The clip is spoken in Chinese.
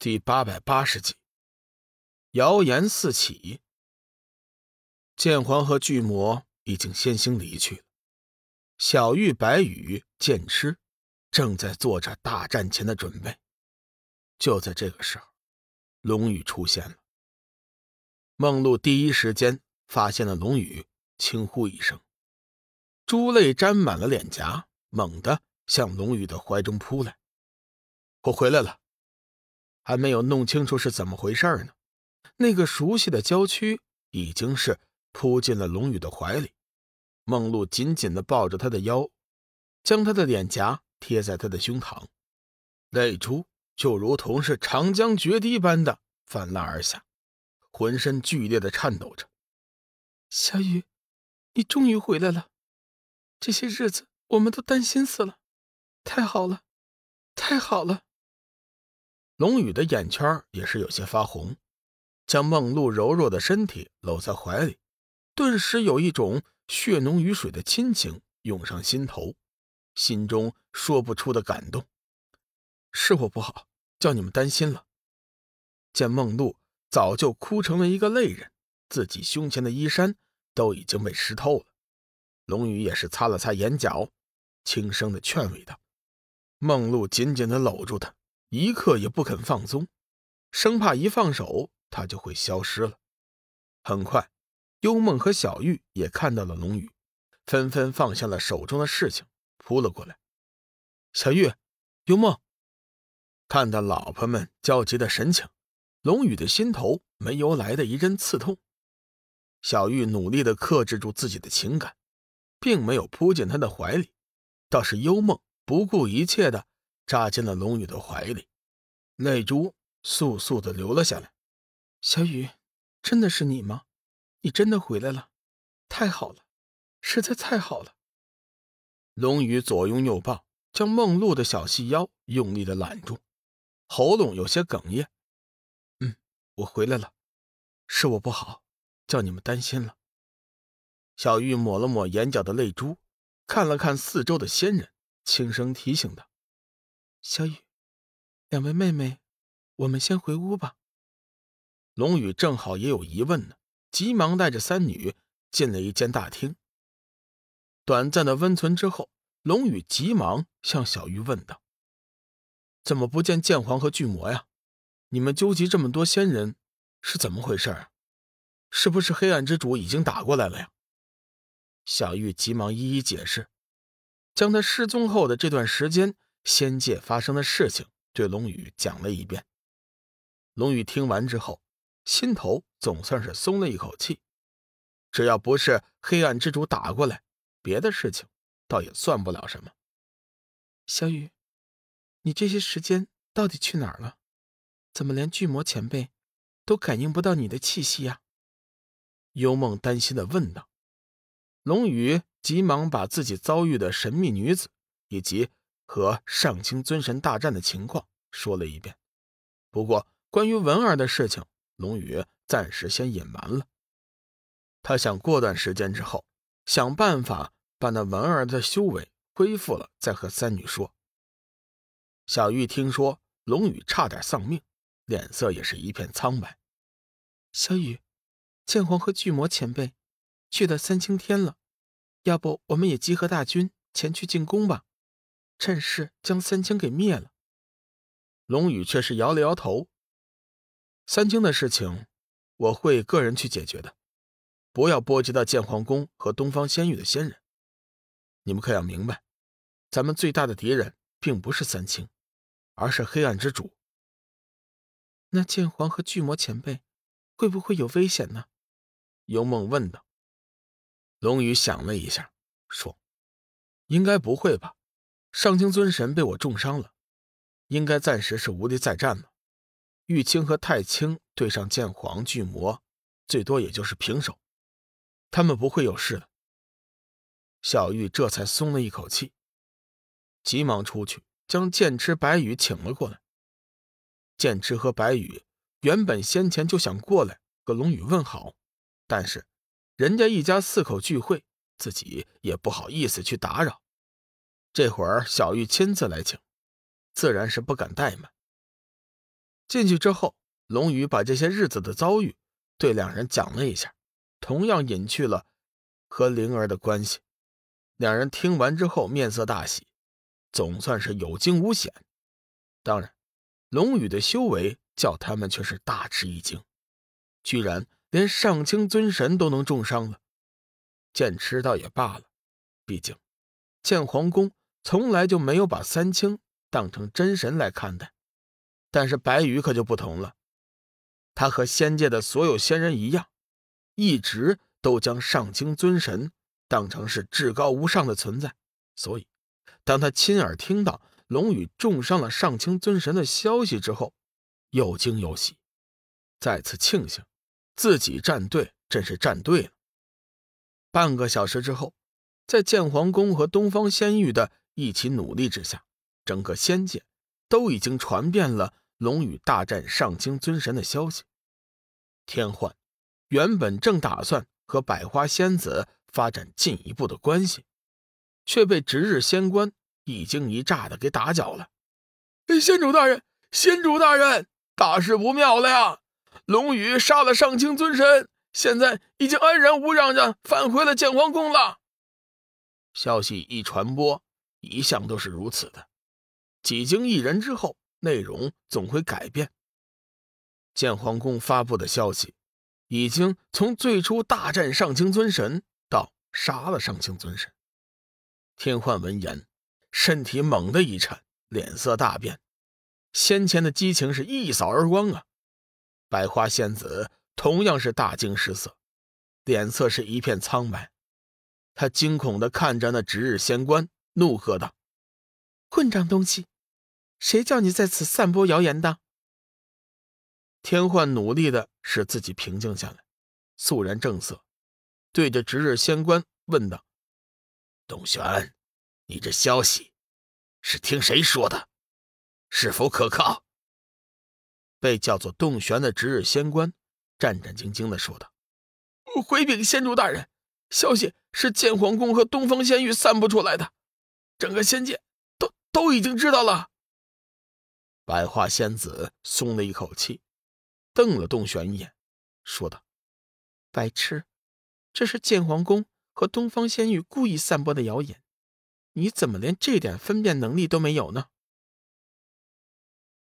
第八百八十集，谣言四起。剑皇和巨魔已经先行离去了，小玉、白羽、剑痴正在做着大战前的准备。就在这个时候，龙宇出现了。梦露第一时间发现了龙宇，轻呼一声，珠泪沾满了脸颊，猛地向龙宇的怀中扑来。我回来了。还没有弄清楚是怎么回事呢，那个熟悉的娇躯已经是扑进了龙宇的怀里。梦露紧紧的抱着他的腰，将他的脸颊贴在他的胸膛，泪珠就如同是长江决堤般的泛滥而下，浑身剧烈的颤抖着。小雨，你终于回来了，这些日子我们都担心死了，太好了，太好了。龙宇的眼圈也是有些发红，将梦露柔弱的身体搂在怀里，顿时有一种血浓于水的亲情涌上心头，心中说不出的感动。是我不好，叫你们担心了。见梦露早就哭成了一个泪人，自己胸前的衣衫都已经被湿透了，龙宇也是擦了擦眼角，轻声的劝慰道：“梦露紧紧的搂住他。”一刻也不肯放松，生怕一放手他就会消失了。很快，幽梦和小玉也看到了龙宇，纷纷放下了手中的事情，扑了过来。小玉、幽梦看到老婆们焦急的神情，龙宇的心头没由来的一阵刺痛。小玉努力的克制住自己的情感，并没有扑进他的怀里，倒是幽梦不顾一切的。扎进了龙宇的怀里，泪珠簌簌的流了下来。小雨，真的是你吗？你真的回来了，太好了，实在太好了。龙宇左拥右抱，将梦露的小细腰用力的揽住，喉咙有些哽咽。嗯，我回来了，是我不好，叫你们担心了。小玉抹了抹眼角的泪珠，看了看四周的仙人，轻声提醒道。小雨，两位妹妹，我们先回屋吧。龙宇正好也有疑问呢，急忙带着三女进了一间大厅。短暂的温存之后，龙宇急忙向小玉问道：“怎么不见剑皇和巨魔呀？你们纠集这么多仙人，是怎么回事啊？是不是黑暗之主已经打过来了呀？”小玉急忙一一解释，将他失踪后的这段时间。仙界发生的事情，对龙宇讲了一遍。龙宇听完之后，心头总算是松了一口气。只要不是黑暗之主打过来，别的事情倒也算不了什么。小雨，你这些时间到底去哪儿了？怎么连巨魔前辈都感应不到你的气息呀？幽梦担心的问道。龙宇急忙把自己遭遇的神秘女子以及。和上清尊神大战的情况说了一遍，不过关于文儿的事情，龙宇暂时先隐瞒了。他想过段时间之后，想办法把那文儿的修为恢复了，再和三女说。小玉听说龙宇差点丧命，脸色也是一片苍白。小雨，剑皇和巨魔前辈去的三清天了，要不我们也集合大军前去进攻吧？趁势将三清给灭了。龙宇却是摇了摇头。三清的事情，我会个人去解决的，不要波及到剑皇宫和东方仙域的仙人。你们可要明白，咱们最大的敌人并不是三清，而是黑暗之主。那剑皇和巨魔前辈，会不会有危险呢？幽梦问道。龙宇想了一下，说：“应该不会吧。”上清尊神被我重伤了，应该暂时是无力再战了。玉清和太清对上剑皇巨魔，最多也就是平手，他们不会有事的。小玉这才松了一口气，急忙出去将剑痴、白羽请了过来。剑痴和白羽原本先前就想过来和龙宇问好，但是人家一家四口聚会，自己也不好意思去打扰。这会儿小玉亲自来请，自然是不敢怠慢。进去之后，龙宇把这些日子的遭遇对两人讲了一下，同样隐去了和灵儿的关系。两人听完之后，面色大喜，总算是有惊无险。当然，龙宇的修为叫他们却是大吃一惊，居然连上清尊神都能重伤了。剑痴倒也罢了，毕竟剑皇宫从来就没有把三清当成真神来看待。但是白羽可就不同了，他和仙界的所有仙人一样，一直都将上清尊神当成是至高无上的存在。所以，当他亲耳听到龙宇重伤了上清尊神的消息之后，又惊又喜，再次庆幸自己站队真是站对了。半个小时之后，在剑皇宫和东方仙域的一起努力之下，整个仙界都已经传遍了。龙宇大战上清尊神的消息，天幻原本正打算和百花仙子发展进一步的关系，却被值日仙官一惊一乍的给打搅了。仙主大人，仙主大人，大事不妙了呀！龙宇杀了上清尊神，现在已经安然无恙的返回了剑皇宫了。消息一传播，一向都是如此的，几经一人之后。内容总会改变。建皇宫发布的消息，已经从最初大战上清尊神到杀了上清尊神。天幻闻言，身体猛地一颤，脸色大变，先前的激情是一扫而光啊！百花仙子同样是大惊失色，脸色是一片苍白，他惊恐地看着那值日仙官，怒喝道：“混账东西！”谁叫你在此散播谣言的？天幻努力的使自己平静下来，肃然正色，对着值日仙官问道：“董玄，你这消息是听谁说的？是否可靠？”被叫做洞玄的值日仙官战战兢兢的说道：“回禀仙主大人，消息是剑皇宫和东方仙域散布出来的，整个仙界都都已经知道了。”百花仙子松了一口气，瞪了洞玄一眼，说道：“白痴，这是建皇宫和东方仙域故意散播的谣言，你怎么连这点分辨能力都没有呢？”